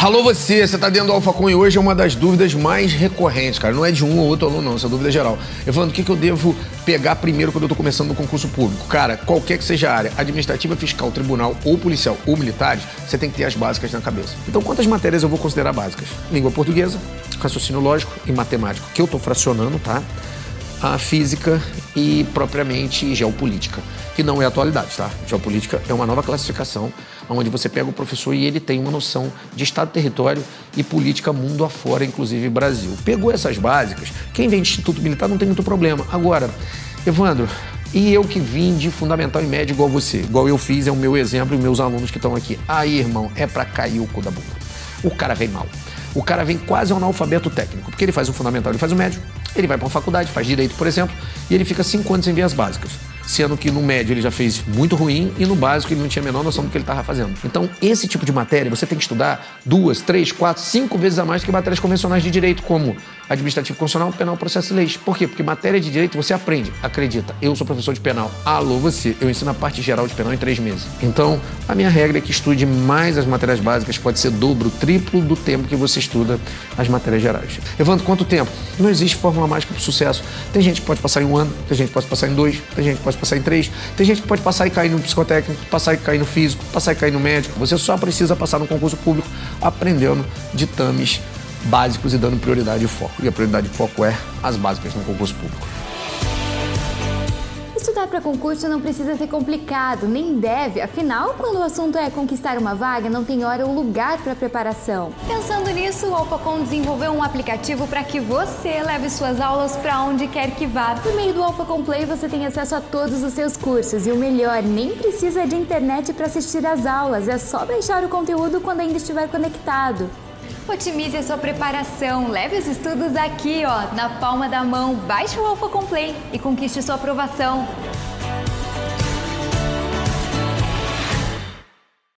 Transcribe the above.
Alô você, você tá dentro do AlphaCon e hoje é uma das dúvidas mais recorrentes, cara. Não é de um ou outro aluno, não, essa é dúvida geral. Falando, o que, que eu devo pegar primeiro quando eu tô começando no concurso público? Cara, qualquer que seja a área, administrativa, fiscal, tribunal ou policial ou militares, você tem que ter as básicas na cabeça. Então, quantas matérias eu vou considerar básicas? Língua portuguesa, raciocínio lógico e matemático, que eu tô fracionando, tá? A física e propriamente geopolítica, que não é atualidade, tá? Geopolítica é uma nova classificação onde você pega o professor e ele tem uma noção de Estado, território e política mundo afora, inclusive Brasil. Pegou essas básicas, quem vem de Instituto Militar não tem muito problema. Agora, Evandro, e eu que vim de fundamental e médio igual você, igual eu fiz, é o meu exemplo e meus alunos que estão aqui. Aí, irmão, é para cair o cu da bunda. O cara vem mal. O cara vem quase analfabeto técnico, porque ele faz o fundamental, ele faz o médio, ele vai para uma faculdade, faz direito, por exemplo, e ele fica cinco anos sem ver as básicas sendo que no médio ele já fez muito ruim e no básico ele não tinha a menor noção do que ele estava fazendo. Então, esse tipo de matéria você tem que estudar duas, três, quatro, cinco vezes a mais que matérias convencionais de direito, como administrativo constitucional, penal, processo e leis. Por quê? Porque matéria de direito você aprende. Acredita, eu sou professor de penal. Alô, você. Eu ensino a parte geral de penal em três meses. Então, a minha regra é que estude mais as matérias básicas, pode ser dobro, triplo do tempo que você estuda as matérias gerais. Evandro, quanto tempo? Não existe fórmula mágica para o sucesso. Tem gente que pode passar em um ano, tem gente que pode passar em dois, tem gente que pode passar em três. Tem gente que pode passar e cair no psicotécnico, passar e cair no físico, passar e cair no médico. Você só precisa passar no concurso público aprendendo ditames básicos e dando prioridade e foco. E a prioridade de foco é as básicas no concurso público. Estudar para concurso não precisa ser complicado, nem deve. Afinal, quando o assunto é conquistar uma vaga, não tem hora ou lugar para preparação. Pensando nisso, o AlphaCon desenvolveu um aplicativo para que você leve suas aulas para onde quer que vá. Por meio do AlphaCon Play, você tem acesso a todos os seus cursos e o melhor, nem precisa de internet para assistir às aulas. É só baixar o conteúdo quando ainda estiver conectado. Otimize a sua preparação. Leve os estudos aqui, ó, na palma da mão. Baixe o Alpha Complay e conquiste sua aprovação.